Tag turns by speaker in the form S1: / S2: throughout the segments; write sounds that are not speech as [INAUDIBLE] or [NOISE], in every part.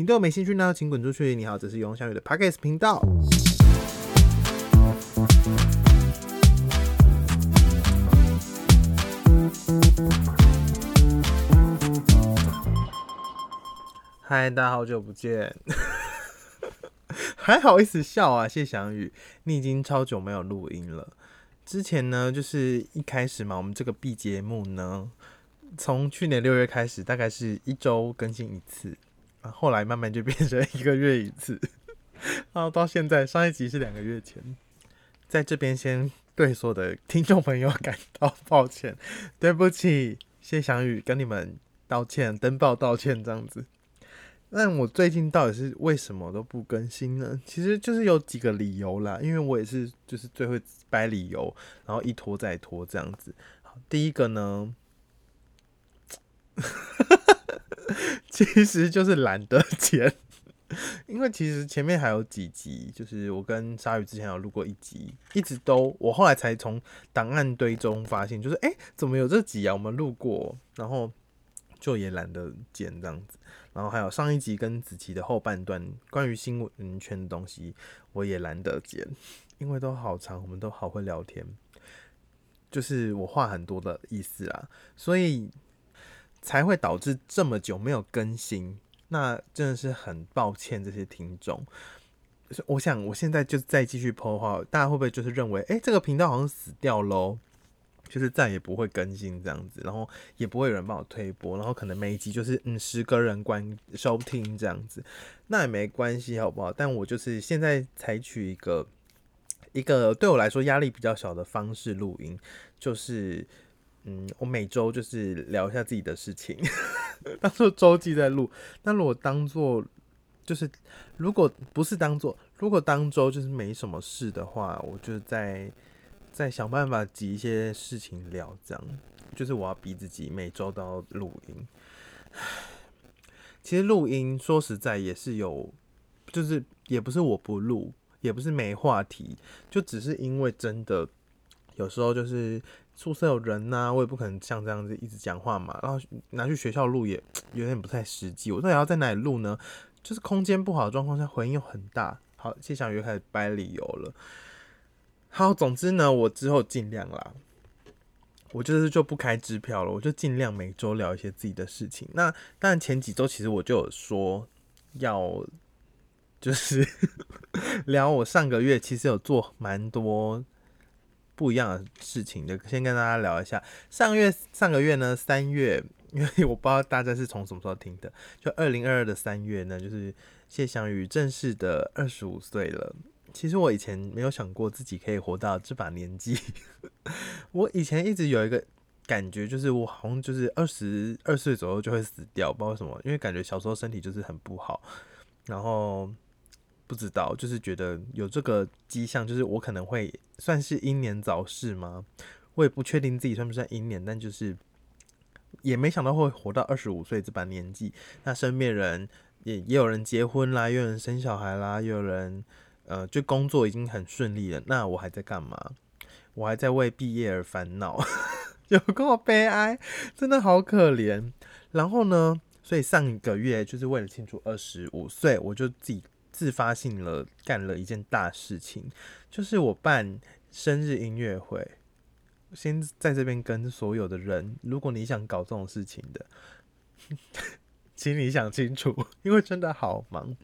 S1: 你对我没兴趣呢，请滚出去。你好，这是永小宇的 Podcast 频道。嗨，大家好久不见，[LAUGHS] 还好意思笑啊？谢翔宇，你已经超久没有录音了。之前呢，就是一开始嘛，我们这个 B 节目呢，从去年六月开始，大概是一周更新一次，啊，后来慢慢就变成一个月一次，然后到现在上一集是两个月前，在这边先对所有的听众朋友感到抱歉，对不起，谢翔宇跟你们道歉，登报道歉这样子。那我最近到底是为什么都不更新呢？其实就是有几个理由啦，因为我也是就是最会掰理由，然后一拖再拖这样子。好，第一个呢，其实就是懒得剪，[LAUGHS] 因为其实前面还有几集，就是我跟鲨鱼之前有录过一集，一直都我后来才从档案堆中发现，就是哎，怎么有这集啊？我们录过，然后就也懒得剪这样子。然后还有上一集跟子琪的后半段关于新闻圈的东西，我也懒得剪，因为都好长，我们都好会聊天，就是我话很多的意思啦，所以才会导致这么久没有更新。那真的是很抱歉这些听众。我想我现在就再继续播的话，大家会不会就是认为，哎，这个频道好像死掉喽？就是再也不会更新这样子，然后也不会有人帮我推播，然后可能每一集就是嗯十个人关收听这样子，那也没关系好不好？但我就是现在采取一个一个对我来说压力比较小的方式录音，就是嗯我每周就是聊一下自己的事情，[LAUGHS] 当做周记在录。那如果当做就是如果不是当做如果当周就是没什么事的话，我就在。在想办法挤一些事情聊，这样就是我要逼自己每周都要录音。其实录音说实在也是有，就是也不是我不录，也不是没话题，就只是因为真的有时候就是宿舍有人呐，我也不可能像这样子一直讲话嘛。然后拿去学校录也有点不太实际。我到底要在哪里录呢？就是空间不好的状况下，回音又很大。好，谢小鱼开始掰理由了。好，总之呢，我之后尽量啦。我就是就不开支票了，我就尽量每周聊一些自己的事情。那当然前几周其实我就有说要，就是 [LAUGHS] 聊我上个月其实有做蛮多不一样的事情就。先跟大家聊一下，上个月上个月呢，三月，因为我不知道大家是从什么时候听的，就二零二二的三月呢，就是谢翔宇正式的二十五岁了。其实我以前没有想过自己可以活到这把年纪。[LAUGHS] 我以前一直有一个感觉，就是我好像就是二十二岁左右就会死掉，不知道为什么，因为感觉小时候身体就是很不好，然后不知道，就是觉得有这个迹象，就是我可能会算是英年早逝吗？我也不确定自己算不算英年，但就是也没想到会活到二十五岁这把年纪。那身边人也也有人结婚啦，又有人生小孩啦，又有人。呃，就工作已经很顺利了，那我还在干嘛？我还在为毕业而烦恼，[LAUGHS] 有够悲哀，真的好可怜。然后呢，所以上一个月就是为了庆祝二十五岁，我就自己自发性了干了一件大事情，就是我办生日音乐会。先在这边跟所有的人，如果你想搞这种事情的，[LAUGHS] 请你想清楚，因为真的好忙。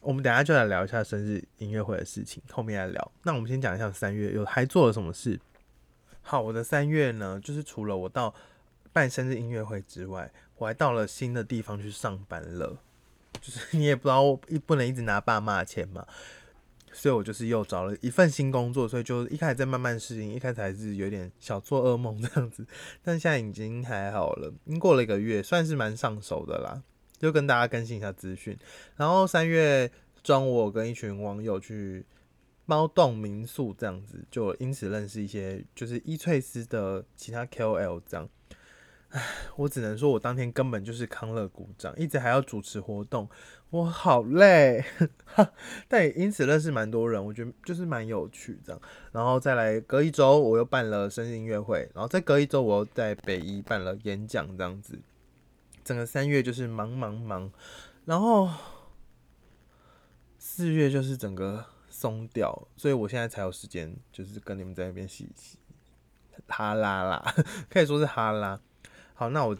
S1: 我们等下就来聊一下生日音乐会的事情，后面来聊。那我们先讲一下三月有还做了什么事。好，我的三月呢，就是除了我到办生日音乐会之外，我还到了新的地方去上班了。就是 [LAUGHS] 你也不知道一，不能一直拿爸妈的钱嘛，所以我就是又找了一份新工作，所以就一开始在慢慢适应，一开始还是有点小做噩梦这样子，但现在已经还好了，已经过了一个月，算是蛮上手的啦。就跟大家更新一下资讯，然后三月中我跟一群网友去猫洞民宿这样子，就因此认识一些就是伊翠丝的其他 KOL 这样。唉，我只能说我当天根本就是康乐鼓掌，一直还要主持活动，我好累。[LAUGHS] 但也因此认识蛮多人，我觉得就是蛮有趣这样。然后再来隔一周我又办了生日音乐会，然后再隔一周我又在北医办了演讲这样子。整个三月就是忙忙忙，然后四月就是整个松掉，所以我现在才有时间，就是跟你们在那边洗洗哈拉啦，[LAUGHS] 可以说是哈拉。好，那我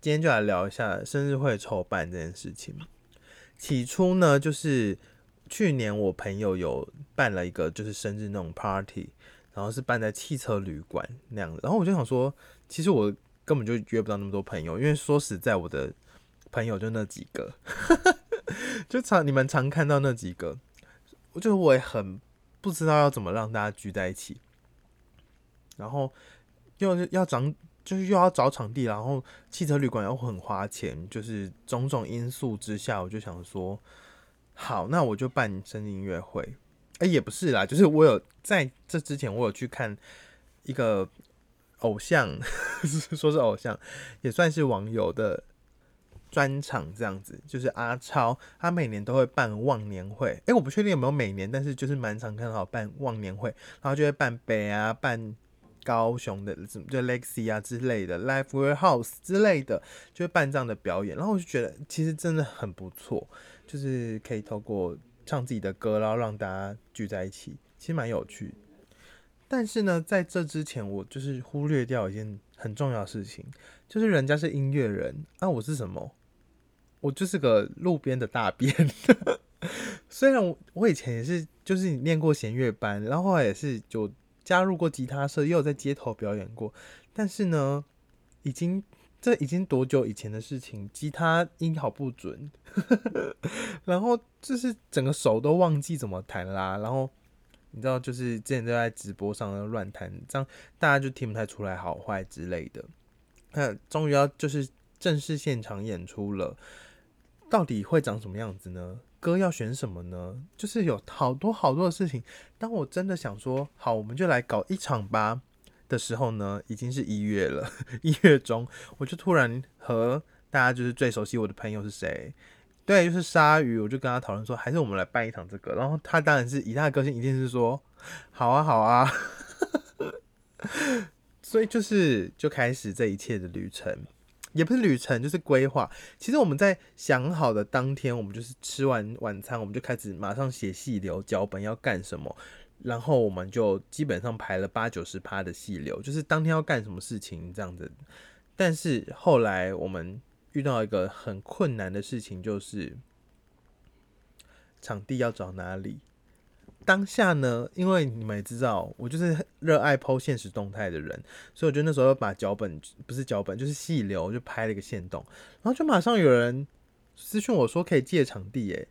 S1: 今天就来聊一下生日会筹办这件事情。起初呢，就是去年我朋友有办了一个就是生日那种 party，然后是办在汽车旅馆那样子，然后我就想说，其实我。根本就约不到那么多朋友，因为说实在，我的朋友就那几个，[LAUGHS] 就常你们常看到那几个，我就我也很不知道要怎么让大家聚在一起，然后又要长，就是又要找场地，然后汽车旅馆又很花钱，就是种种因素之下，我就想说，好，那我就办生日音乐会。哎，也不是啦，就是我有在这之前，我有去看一个。偶像，[LAUGHS] 说是偶像，也算是网友的专场这样子。就是阿超，他每年都会办忘年会。诶，我不确定有没有每年，但是就是蛮常看到办忘年会，然后就会办北啊，办高雄的什么就 Lexi 啊之类的，Live Warehouse 之类的，就会办这样的表演。然后我就觉得其实真的很不错，就是可以透过唱自己的歌，然后让大家聚在一起，其实蛮有趣。但是呢，在这之前，我就是忽略掉一件很重要的事情，就是人家是音乐人，啊，我是什么？我就是个路边的大便。[LAUGHS] 虽然我我以前也是，就是念过弦乐班，然后后来也是就加入过吉他社，也有在街头表演过。但是呢，已经这已经多久以前的事情？吉他音好不准，[LAUGHS] 然后就是整个手都忘记怎么弹啦，然后。你知道，就是之前都在直播上乱弹，这样大家就听不太出来好坏之类的。那终于要就是正式现场演出了，到底会长什么样子呢？歌要选什么呢？就是有好多好多的事情。当我真的想说好，我们就来搞一场吧的时候呢，已经是一月了，[LAUGHS] 一月中，我就突然和大家就是最熟悉我的朋友是谁。对，就是鲨鱼，我就跟他讨论说，还是我们来办一场这个。然后他当然是以他的个性，一定是说，好啊，好啊。[LAUGHS] 所以就是就开始这一切的旅程，也不是旅程，就是规划。其实我们在想好的当天，我们就是吃完晚餐，我们就开始马上写细流脚本要干什么，然后我们就基本上排了八九十趴的细流，就是当天要干什么事情这样子。但是后来我们。遇到一个很困难的事情，就是场地要找哪里。当下呢，因为你们也知道，我就是热爱剖现实动态的人，所以我觉得那时候把脚本不是脚本，就是细流，就拍了一个线动，然后就马上有人私讯我说可以借场地，诶，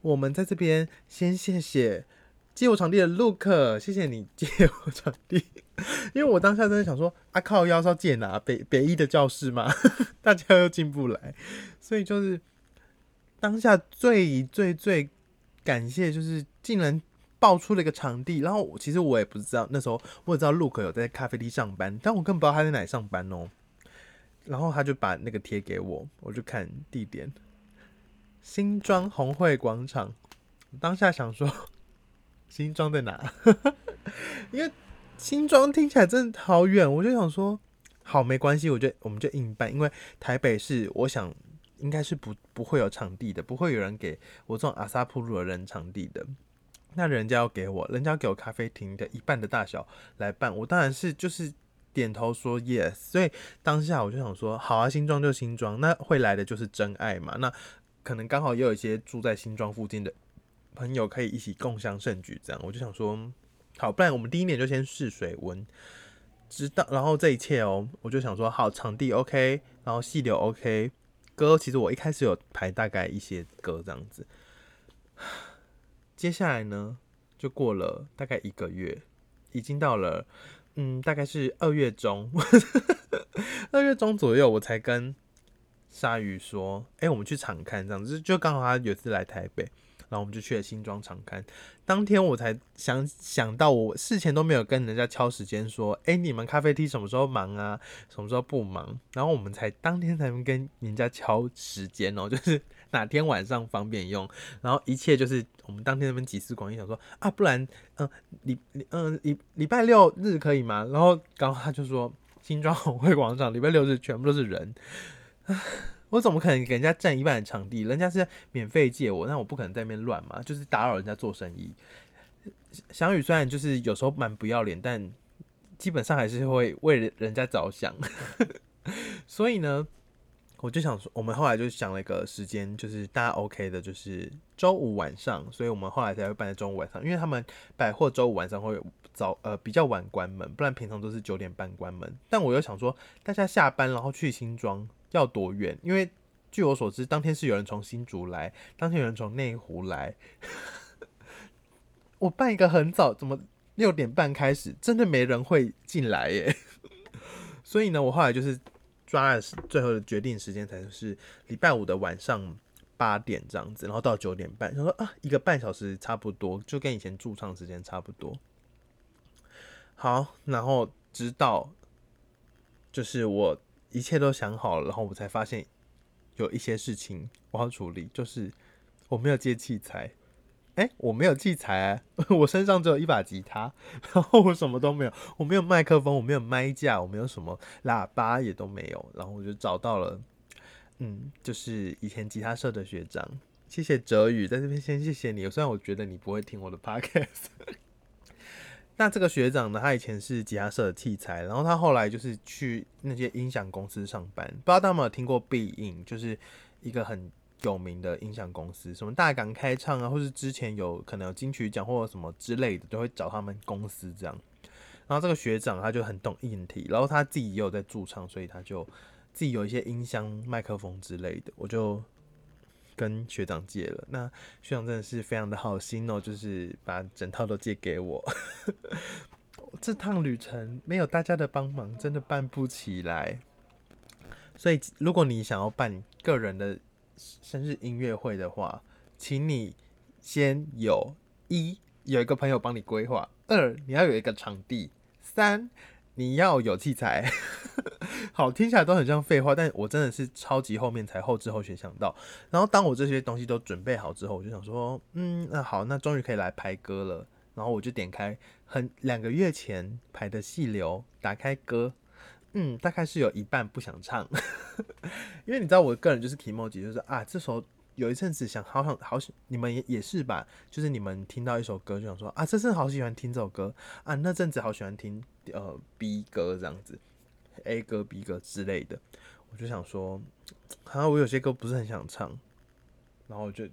S1: 我们在这边先谢谢。借我场地的 Look，谢谢你 [LAUGHS] 借我场地，因为我当下真的想说，啊靠，要是要借哪北北一的教室吗？[LAUGHS] 大家又进不来，所以就是当下最最最感谢，就是竟然爆出了一个场地。然后其实我也不知道，那时候我也知道 Look 有在咖啡厅上班，但我根本不知道他在哪上班哦。然后他就把那个贴给我，我就看地点，新庄红会广场。当下想说。新庄在哪？[LAUGHS] 因为新庄听起来真的好远，我就想说，好没关系，我就我们就硬办。因为台北市，我想应该是不不会有场地的，不会有人给我这种阿萨普鲁的人场地的。那人家要给我，人家给我咖啡厅的一半的大小来办，我当然是就是点头说 yes。所以当下我就想说，好啊，新庄就新庄，那会来的就是真爱嘛。那可能刚好也有一些住在新庄附近的。朋友可以一起共襄盛举，这样我就想说，好，不然我们第一年就先试水温，知道，然后这一切哦，我就想说，好，场地 OK，然后细流 OK，歌其实我一开始有排大概一些歌这样子，接下来呢，就过了大概一个月，已经到了，嗯，大概是二月中，[LAUGHS] 二月中左右，我才跟鲨鱼说，哎，我们去场看这样子，就刚好他有次来台北。然后我们就去了新庄长刊，当天我才想想到，我事前都没有跟人家敲时间说，哎，你们咖啡厅什么时候忙啊？什么时候不忙？然后我们才当天才能跟人家敲时间哦，就是 [LAUGHS] 哪天晚上方便用。然后一切就是我们当天那边集思广益，想说啊，不然嗯，礼礼嗯礼礼拜六日可以吗？然后刚好他就说新庄红会广场礼拜六日全部都是人，[SIGHS] 我怎么可能给人家占一半的场地？人家是免费借我，那我不可能在那边乱嘛，就是打扰人家做生意。翔宇虽然就是有时候蛮不要脸，但基本上还是会为人家着想。[LAUGHS] 所以呢，我就想说，我们后来就想了一个时间，就是大家 OK 的，就是周五晚上。所以我们后来才会办在周五晚上，因为他们百货周五晚上会早呃比较晚关门，不然平常都是九点半关门。但我又想说，大家下班然后去新庄。要多远？因为据我所知，当天是有人从新竹来，当天有人从内湖来。[LAUGHS] 我办一个很早，怎么六点半开始？真的没人会进来耶。[LAUGHS] 所以呢，我后来就是抓了最后的决定时间，才是礼拜五的晚上八点这样子，然后到九点半，他说啊，一个半小时差不多，就跟以前驻唱时间差不多。好，然后直到就是我。一切都想好了，然后我才发现有一些事情我要处理，就是我没有借器材，哎，我没有器材，[LAUGHS] 我身上只有一把吉他，然后我什么都没有，我没有麦克风，我没有麦架，我没有什么喇叭也都没有，然后我就找到了，嗯，就是以前吉他社的学长，谢谢哲宇，在这边先谢谢你，虽然我觉得你不会听我的 [LAUGHS] podcast。[LAUGHS] 那这个学长呢？他以前是吉他社的器材，然后他后来就是去那些音响公司上班。不知道大家有没有听过必应，就是一个很有名的音响公司，什么大港开唱啊，或是之前有可能有金曲奖或者什么之类的，都会找他们公司这样。然后这个学长他就很懂硬体，然后他自己也有在驻唱，所以他就自己有一些音箱、麦克风之类的，我就。跟学长借了，那学长真的是非常的好心哦，就是把整套都借给我。[LAUGHS] 这趟旅程没有大家的帮忙，真的办不起来。所以，如果你想要办个人的生日音乐会的话，请你先有一有一个朋友帮你规划，二你要有一个场地，三。你要有器材，[LAUGHS] 好听起来都很像废话，但我真的是超级后面才后知后觉想到。然后当我这些东西都准备好之后，我就想说，嗯，那好，那终于可以来排歌了。然后我就点开很两个月前排的细流，打开歌，嗯，大概是有一半不想唱，[LAUGHS] 因为你知道我个人就是提莫吉，就是啊，这首。有一阵子想好想好喜，你们也也是吧？就是你们听到一首歌就想说啊，这阵好喜欢听这首歌啊，那阵子好喜欢听呃 B 歌这样子，A 歌 B 歌之类的，我就想说，好像我有些歌不是很想唱，然后我就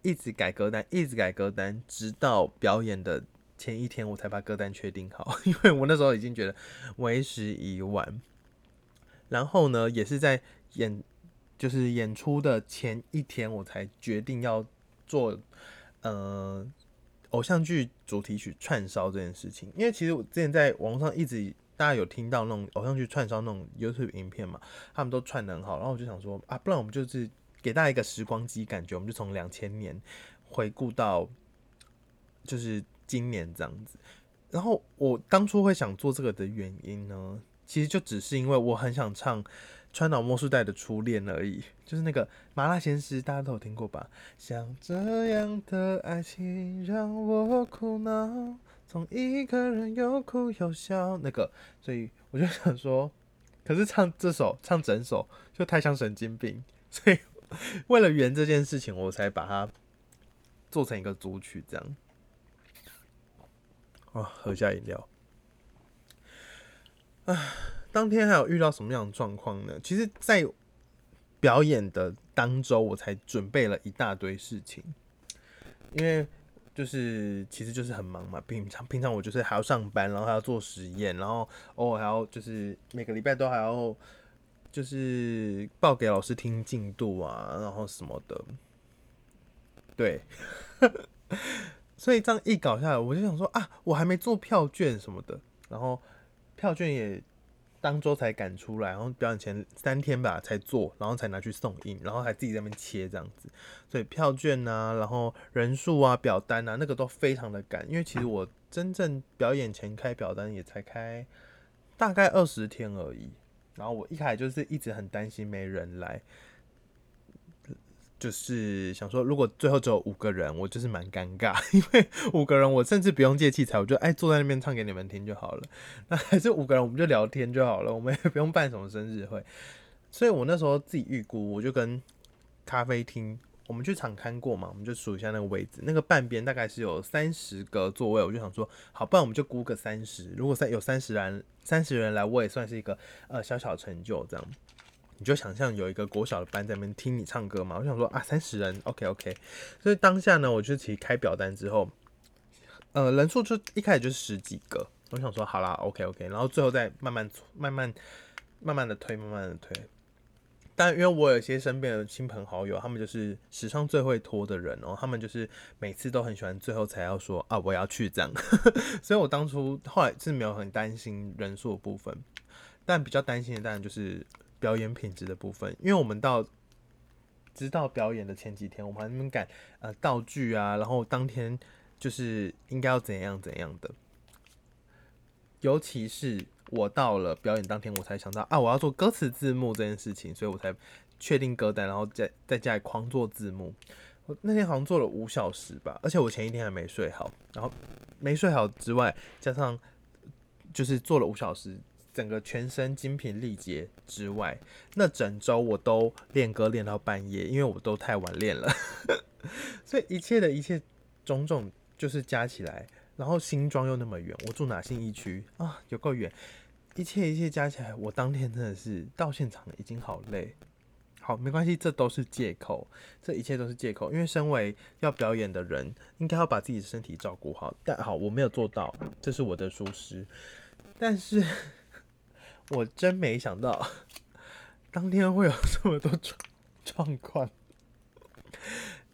S1: 一直改歌单，一直改歌单，直到表演的前一天我才把歌单确定好，[LAUGHS] 因为我那时候已经觉得为时已晚。然后呢，也是在演。就是演出的前一天，我才决定要做呃偶像剧主题曲串烧这件事情。因为其实我之前在网络上一直大家有听到那种偶像剧串烧那种 YouTube 影片嘛，他们都串的很好。然后我就想说啊，不然我们就是给大家一个时光机感觉，我们就从两千年回顾到就是今年这样子。然后我当初会想做这个的原因呢，其实就只是因为我很想唱。川岛茉树代的初恋而已，就是那个麻辣鲜师，大家都有听过吧？像这样的爱情让我苦恼，从一个人又哭又笑，那个，所以我就想说，可是唱这首唱整首就太像神经病，所以为了圆这件事情，我才把它做成一个组曲这样。啊，喝下饮料，唉。当天还有遇到什么样的状况呢？其实，在表演的当周，我才准备了一大堆事情，因为就是其实就是很忙嘛。平常平常我就是还要上班，然后还要做实验，然后偶尔还要就是每个礼拜都还要就是报给老师听进度啊，然后什么的。对，所以这样一搞下来，我就想说啊，我还没做票券什么的，然后票券也。当周才赶出来，然后表演前三天吧才做，然后才拿去送印，然后还自己在那边切这样子，所以票券啊，然后人数啊、表单啊，那个都非常的赶，因为其实我真正表演前开表单也才开大概二十天而已，然后我一开始就是一直很担心没人来。就是想说，如果最后只有五个人，我就是蛮尴尬，[LAUGHS] 因为五个人我甚至不用借器材，我就哎坐在那边唱给你们听就好了。那还是五个人，我们就聊天就好了，我们也不用办什么生日会。所以我那时候自己预估，我就跟咖啡厅，我们去场看过嘛，我们就数一下那个位置，那个半边大概是有三十个座位，我就想说，好，不然我们就估个三十，如果三有三十人，三十人来，我也算是一个呃小小成就这样。你就想象有一个国小的班在那边听你唱歌嘛，我想说啊，三十人，OK OK。所以当下呢，我就其实开表单之后，呃，人数就一开始就是十几个，我想说好啦，OK OK，然后最后再慢慢慢慢慢慢的推，慢慢的推。但因为我有些身边的亲朋好友，他们就是史上最会拖的人哦，他们就是每次都很喜欢最后才要说啊我要去这样，[LAUGHS] 所以我当初后来是没有很担心人数的部分，但比较担心的当然就是表演品质的部分，因为我们到知道表演的前几天，我们还没赶呃道具啊，然后当天就是应该要怎样怎样的，尤其是。我到了表演当天，我才想到啊，我要做歌词字幕这件事情，所以我才确定歌单，然后在在家里狂做字幕。我那天好像做了五小时吧，而且我前一天还没睡好，然后没睡好之外，加上就是做了五小时，整个全身精疲力竭之外，那整周我都练歌练到半夜，因为我都太晚练了，[LAUGHS] 所以一切的一切种种就是加起来。然后新庄又那么远，我住哪信一区啊，有够远。一切一切加起来，我当天真的是到现场已经好累。好，没关系，这都是借口，这一切都是借口。因为身为要表演的人，应该要把自己的身体照顾好。但好，我没有做到，这是我的疏失。但是我真没想到，当天会有这么多状状况。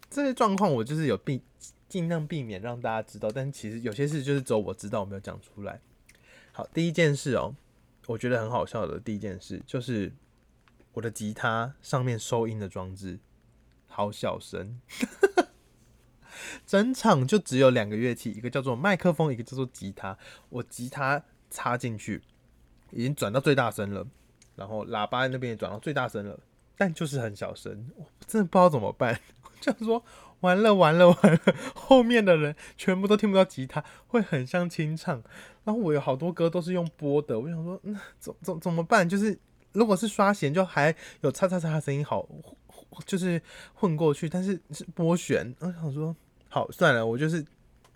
S1: 这些状况我就是有避。尽量避免让大家知道，但其实有些事就是只有我知道，我没有讲出来。好，第一件事哦，我觉得很好笑的第一件事就是我的吉他上面收音的装置好小声，[LAUGHS] 整场就只有两个乐器，一个叫做麦克风，一个叫做吉他。我吉他插进去已经转到最大声了，然后喇叭那边也转到最大声了，但就是很小声，我真的不知道怎么办，[LAUGHS] 就说。完了完了完了！后面的人全部都听不到吉他，会很像清唱。然后我有好多歌都是用播的，我想说，那怎怎怎么办？就是如果是刷弦，就还有叉叉叉的声音好，就是混过去。但是是拨弦，我想说，好算了，我就是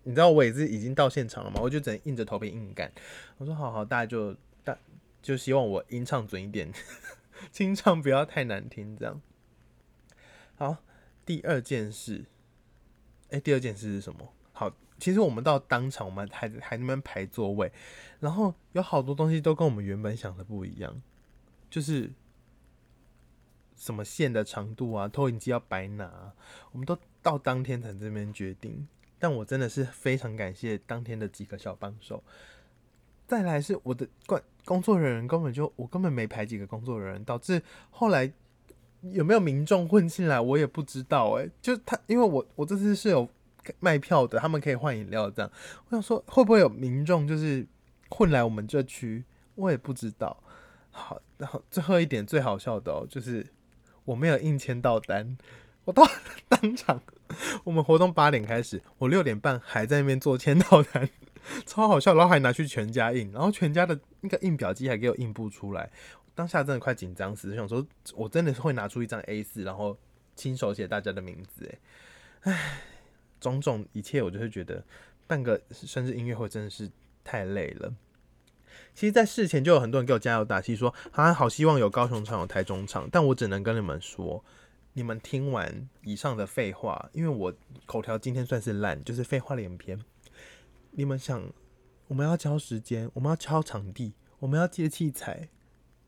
S1: 你知道我也是已经到现场了嘛，我就只能硬着头皮硬干。我说好好，大家就就希望我音唱准一点，[LAUGHS] 清唱不要太难听，这样好。第二件事。哎，第二件事是什么？好，其实我们到当场，我们还还那边排座位，然后有好多东西都跟我们原本想的不一样，就是什么线的长度啊，投影机要摆哪，我们都到当天才这边决定。但我真的是非常感谢当天的几个小帮手。再来是我的工工作人员根本就我根本没排几个工作人员，导致后来。有没有民众混进来，我也不知道哎。就他，因为我我这次是有卖票的，他们可以换饮料这样。我想说，会不会有民众就是混来我们这区？我也不知道。好，然后最后一点最好笑的哦，就是我没有硬签到单，我到当场，我们活动八点开始，我六点半还在那边做签到单，[LAUGHS] 超好笑，然后还拿去全家印，然后全家的那个印表机还给我印不出来。当下真的快紧张死，想说我真的是会拿出一张 A 四，然后亲手写大家的名字，哎，种种一切，我就会觉得办个生日音乐会真的是太累了。其实，在事前就有很多人给我加油打气，说啊，好希望有高雄场、有台中场，但我只能跟你们说，你们听完以上的废话，因为我口条今天算是烂，就是废话连篇。你们想，我们要交时间，我们要敲场地，我们要借器材。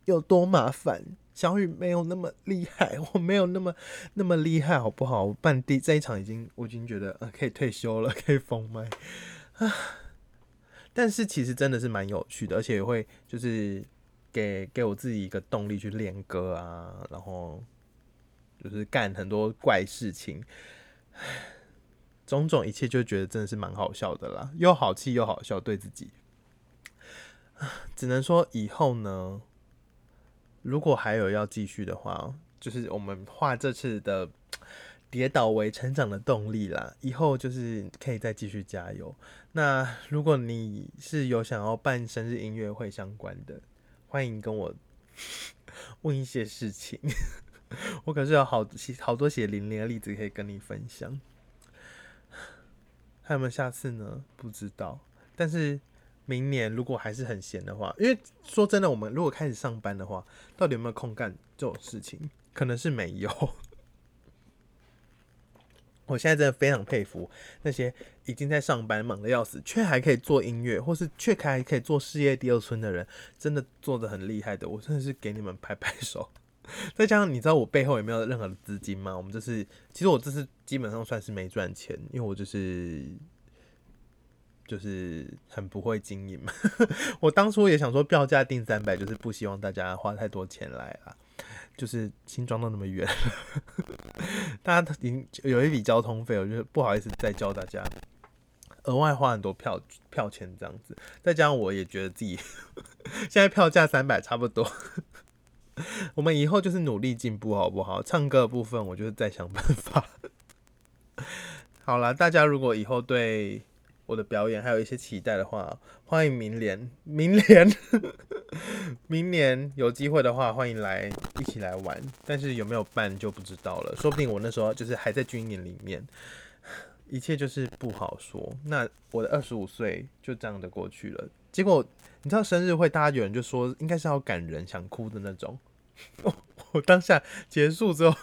S1: 有多麻烦？小雨没有那么厉害，我没有那么那么厉害，好不好？我办第这一场已经，我已经觉得呃可以退休了，[LAUGHS] 可以封麦啊。[SIGHS] 但是其实真的是蛮有趣的，而且也会就是给给我自己一个动力去练歌啊，然后就是干很多怪事情，种种一切就觉得真的是蛮好笑的啦，又好气又好笑，对自己只能说以后呢。如果还有要继续的话，就是我们画这次的跌倒为成长的动力啦。以后就是可以再继续加油。那如果你是有想要办生日音乐会相关的，欢迎跟我 [LAUGHS] 问一些事情。[LAUGHS] 我可是有好好多血淋淋的例子可以跟你分享。还有没有下次呢？不知道。但是明年如果还是很闲的话，因为说真的，我们如果开始上班的话，到底有没有空干这种事情？可能是没有。我现在真的非常佩服那些已经在上班忙的要死，却还可以做音乐，或是却还可以做事业第二春的人，真的做的很厉害的。我真的是给你们拍拍手。[LAUGHS] 再加上你知道我背后也没有任何的资金吗？我们这是，其实我这次基本上算是没赚钱，因为我就是就是很不会经营嘛。[LAUGHS] 我当初也想说票价定三百，就是不希望大家花太多钱来啦。就是新装到那么远，[LAUGHS] 大家已经有一笔交通费，我觉得不好意思再教大家额外花很多票票钱这样子。再加上我也觉得自己现在票价三百差不多。[LAUGHS] 我们以后就是努力进步，好不好？唱歌的部分，我就是再想办法。好了，大家如果以后对我的表演还有一些期待的话，欢迎明年，明年，明年有机会的话，欢迎来一起来玩。但是有没有办就不知道了，说不定我那时候就是还在军营里面，一切就是不好说。那我的二十五岁就这样的过去了，结果。你知道生日会，大家有人就说应该是要感人、想哭的那种。[LAUGHS] 我当下结束之后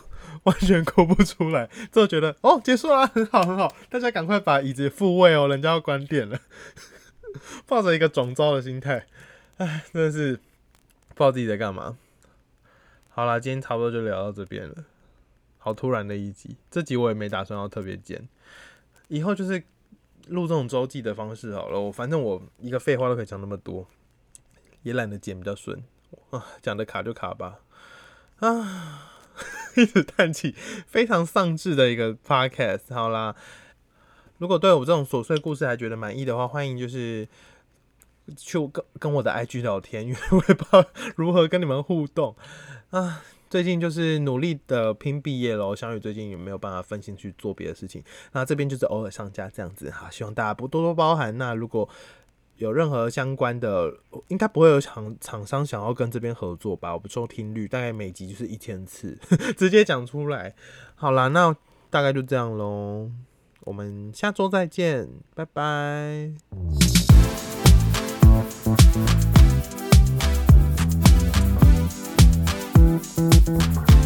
S1: 完全哭不出来，之后觉得哦结束了，很好很好，大家赶快把椅子复位哦，人家要关店了。[LAUGHS] 抱着一个总招的心态，唉，真的是不知道自己在干嘛。好啦，今天差不多就聊到这边了。好突然的一集，这集我也没打算要特别剪，以后就是。录这种周记的方式好了，我反正我一个废话都可以讲那么多，也懒得剪比较顺啊，讲的卡就卡吧啊，[LAUGHS] 一直叹气，非常丧志的一个 podcast。好啦，如果对我这种琐碎故事还觉得满意的话，欢迎就是去跟跟我的 IG 聊天，因为我也不知道如何跟你们互动啊。最近就是努力的拼毕业喽，小雨最近有没有办法分心去做别的事情？那这边就是偶尔上架这样子哈，希望大家不多多包涵。那如果有任何相关的，应该不会有厂厂商想要跟这边合作吧？我不收听率，大概每集就是一千次，[LAUGHS] 直接讲出来。好啦，那大概就这样喽，我们下周再见，拜拜。Música